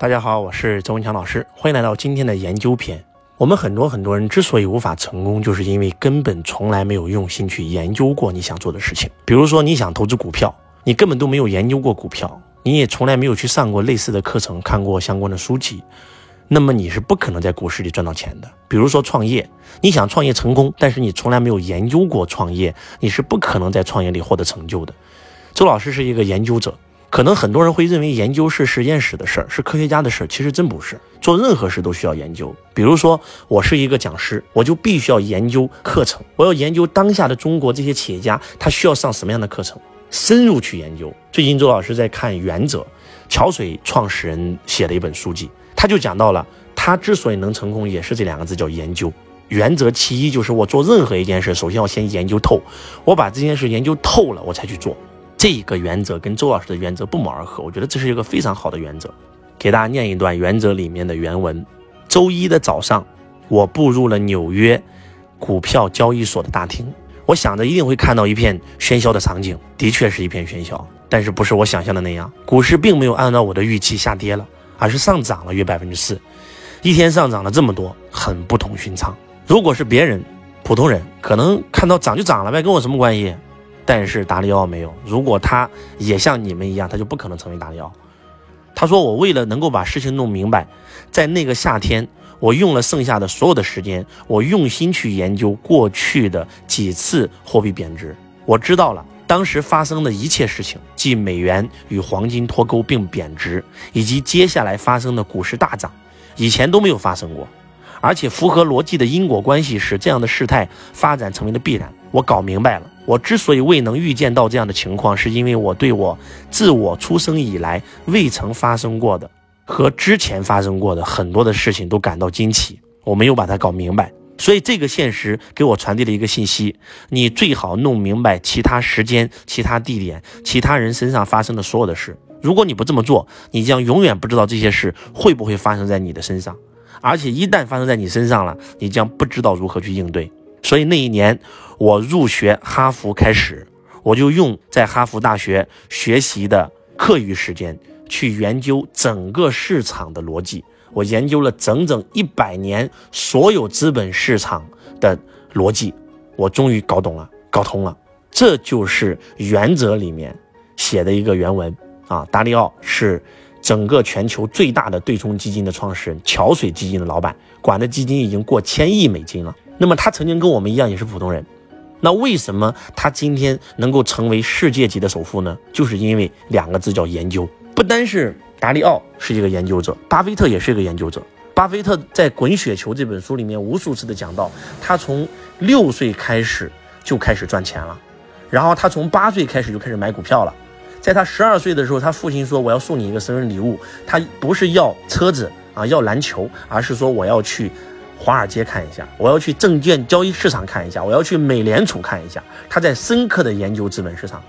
大家好，我是周文强老师，欢迎来到今天的研究篇。我们很多很多人之所以无法成功，就是因为根本从来没有用心去研究过你想做的事情。比如说，你想投资股票，你根本都没有研究过股票，你也从来没有去上过类似的课程，看过相关的书籍，那么你是不可能在股市里赚到钱的。比如说创业，你想创业成功，但是你从来没有研究过创业，你是不可能在创业里获得成就的。周老师是一个研究者。可能很多人会认为研究是实验室的事儿，是科学家的事儿，其实真不是。做任何事都需要研究。比如说，我是一个讲师，我就必须要研究课程，我要研究当下的中国这些企业家，他需要上什么样的课程，深入去研究。最近周老师在看《原则》，桥水创始人写的一本书籍，他就讲到了，他之所以能成功，也是这两个字叫研究。原则其一就是我做任何一件事，首先要先研究透，我把这件事研究透了，我才去做。这个原则跟周老师的原则不谋而合，我觉得这是一个非常好的原则。给大家念一段原则里面的原文：周一的早上，我步入了纽约股票交易所的大厅，我想着一定会看到一片喧嚣的场景，的确是一片喧嚣，但是不是我想象的那样。股市并没有按照我的预期下跌了，而是上涨了约百分之四，一天上涨了这么多，很不同寻常。如果是别人，普通人，可能看到涨就涨了呗，跟我什么关系？但是达里奥没有，如果他也像你们一样，他就不可能成为达里奥。他说：“我为了能够把事情弄明白，在那个夏天，我用了剩下的所有的时间，我用心去研究过去的几次货币贬值。我知道了当时发生的一切事情，即美元与黄金脱钩并贬值，以及接下来发生的股市大涨，以前都没有发生过。”而且符合逻辑的因果关系使这样的事态发展成为了必然。我搞明白了，我之所以未能预见到这样的情况，是因为我对我自我出生以来未曾发生过的和之前发生过的很多的事情都感到惊奇。我没有把它搞明白，所以这个现实给我传递了一个信息：你最好弄明白其他时间、其他地点、其他人身上发生的所有的事。如果你不这么做，你将永远不知道这些事会不会发生在你的身上。而且一旦发生在你身上了，你将不知道如何去应对。所以那一年我入学哈佛开始，我就用在哈佛大学学习的课余时间去研究整个市场的逻辑。我研究了整整一百年所有资本市场的逻辑，我终于搞懂了，搞通了。这就是原则里面写的一个原文啊。达里奥是。整个全球最大的对冲基金的创始人，桥水基金的老板，管的基金已经过千亿美金了。那么他曾经跟我们一样也是普通人，那为什么他今天能够成为世界级的首富呢？就是因为两个字叫研究。不单是达利奥是一个研究者，巴菲特也是一个研究者。巴菲特在《滚雪球》这本书里面无数次的讲到，他从六岁开始就开始赚钱了，然后他从八岁开始就开始买股票了。在他十二岁的时候，他父亲说：“我要送你一个生日礼物。”他不是要车子啊，要篮球，而是说我要去华尔街看一下，我要去证券交易市场看一下，我要去美联储看一下。他在深刻的研究资本市场，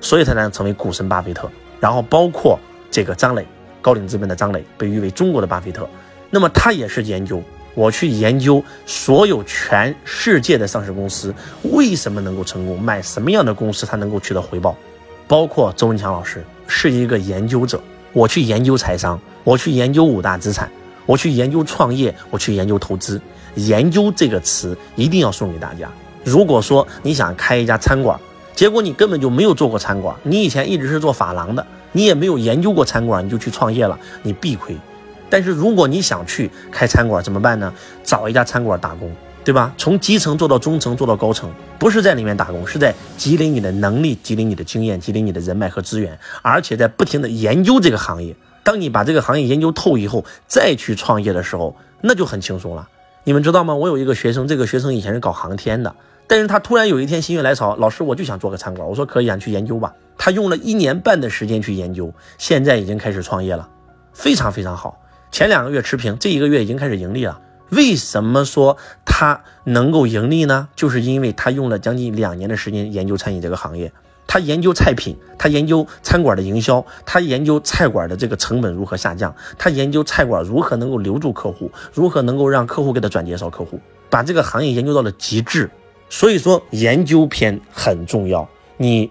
所以才能成为股神巴菲特。然后包括这个张磊，高瓴资本的张磊被誉为中国的巴菲特。那么他也是研究，我去研究所有全世界的上市公司为什么能够成功，买什么样的公司它能够取得回报。包括周文强老师是一个研究者，我去研究财商，我去研究五大资产，我去研究创业，我去研究投资。研究这个词一定要送给大家。如果说你想开一家餐馆，结果你根本就没有做过餐馆，你以前一直是做发廊的，你也没有研究过餐馆，你就去创业了，你必亏。但是如果你想去开餐馆，怎么办呢？找一家餐馆打工。对吧？从基层做到中层，做到高层，不是在里面打工，是在积累你的能力、积累你的经验、积累你的人脉和资源，而且在不停的研究这个行业。当你把这个行业研究透以后，再去创业的时候，那就很轻松了。你们知道吗？我有一个学生，这个学生以前是搞航天的，但是他突然有一天心血来潮，老师我就想做个餐馆。我说可以啊，去研究吧。他用了一年半的时间去研究，现在已经开始创业了，非常非常好。前两个月持平，这一个月已经开始盈利了。为什么说他能够盈利呢？就是因为他用了将近两年的时间研究餐饮这个行业，他研究菜品，他研究餐馆的营销，他研究菜馆的这个成本如何下降，他研究菜馆如何能够留住客户，如何能够让客户给他转介绍客户，把这个行业研究到了极致。所以说，研究篇很重要。你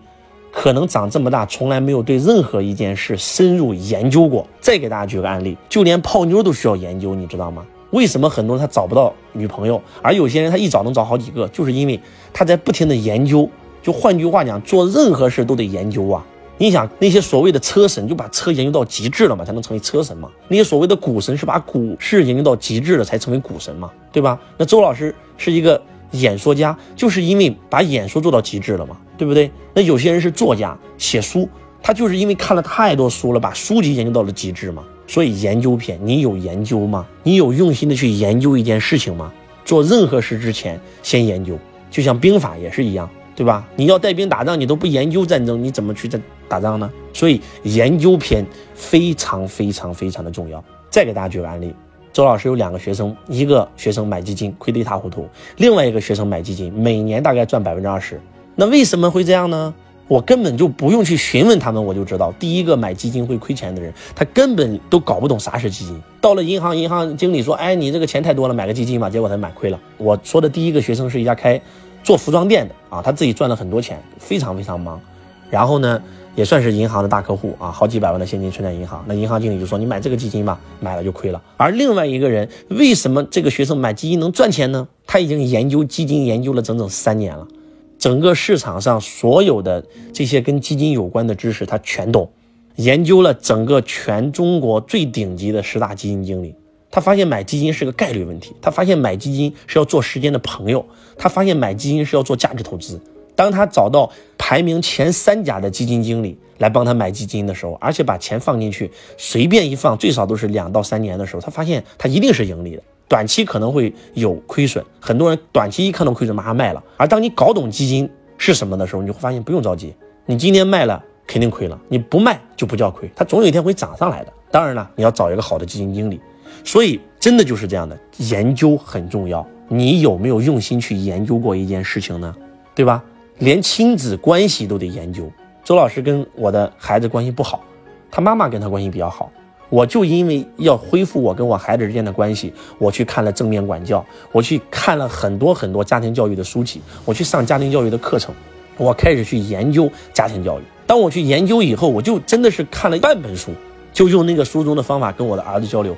可能长这么大从来没有对任何一件事深入研究过。再给大家举个案例，就连泡妞都需要研究，你知道吗？为什么很多人他找不到女朋友，而有些人他一找能找好几个，就是因为他在不停的研究。就换句话讲，做任何事都得研究啊。你想那些所谓的车神，就把车研究到极致了嘛，才能成为车神嘛。那些所谓的股神是把股市研究到极致了，才成为股神嘛，对吧？那周老师是一个演说家，就是因为把演说做到极致了嘛，对不对？那有些人是作家，写书，他就是因为看了太多书了，把书籍研究到了极致嘛。所以研究篇，你有研究吗？你有用心的去研究一件事情吗？做任何事之前先研究，就像兵法也是一样，对吧？你要带兵打仗，你都不研究战争，你怎么去在打仗呢？所以研究篇非常非常非常的重要。再给大家举个案例，周老师有两个学生，一个学生买基金亏得一塌糊涂，另外一个学生买基金每年大概赚百分之二十。那为什么会这样呢？我根本就不用去询问他们，我就知道，第一个买基金会亏钱的人，他根本都搞不懂啥是基金。到了银行，银行经理说：“哎，你这个钱太多了，买个基金吧。”结果他买亏了。我说的第一个学生是一家开做服装店的啊，他自己赚了很多钱，非常非常忙。然后呢，也算是银行的大客户啊，好几百万的现金存在银行。那银行经理就说：“你买这个基金吧，买了就亏了。”而另外一个人，为什么这个学生买基金能赚钱呢？他已经研究基金研究了整整三年了。整个市场上所有的这些跟基金有关的知识，他全懂。研究了整个全中国最顶级的十大基金经理，他发现买基金是个概率问题。他发现买基金是要做时间的朋友。他发现买基金是要做价值投资。当他找到排名前三甲的基金经理来帮他买基金的时候，而且把钱放进去，随便一放，最少都是两到三年的时候，他发现他一定是盈利的。短期可能会有亏损，很多人短期一看到亏损马上卖了。而当你搞懂基金是什么的时候，你会发现不用着急，你今天卖了肯定亏了，你不卖就不叫亏，它总有一天会涨上来的。当然了，你要找一个好的基金经理，所以真的就是这样的，研究很重要。你有没有用心去研究过一件事情呢？对吧？连亲子关系都得研究。周老师跟我的孩子关系不好，他妈妈跟他关系比较好。我就因为要恢复我跟我孩子之间的关系，我去看了正面管教，我去看了很多很多家庭教育的书籍，我去上家庭教育的课程，我开始去研究家庭教育。当我去研究以后，我就真的是看了半本书，就用那个书中的方法跟我的儿子交流，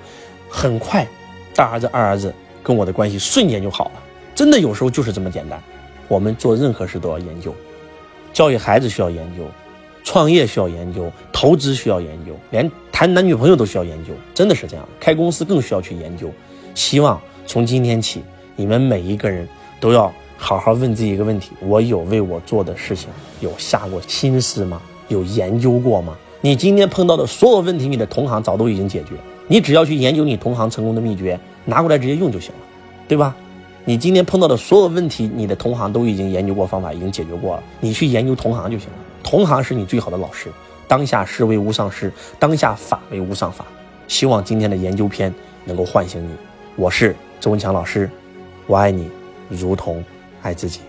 很快，大儿子、二儿子跟我的关系瞬间就好了。真的有时候就是这么简单。我们做任何事都要研究，教育孩子需要研究。创业需要研究，投资需要研究，连谈男女朋友都需要研究，真的是这样。开公司更需要去研究。希望从今天起，你们每一个人都要好好问自己一个问题：我有为我做的事情有下过心思吗？有研究过吗？你今天碰到的所有问题，你的同行早都已经解决，你只要去研究你同行成功的秘诀，拿过来直接用就行了，对吧？你今天碰到的所有问题，你的同行都已经研究过方法，已经解决过了，你去研究同行就行了。同行是你最好的老师。当下师为无上师，当下法为无上法。希望今天的研究篇能够唤醒你。我是周文强老师，我爱你，如同爱自己。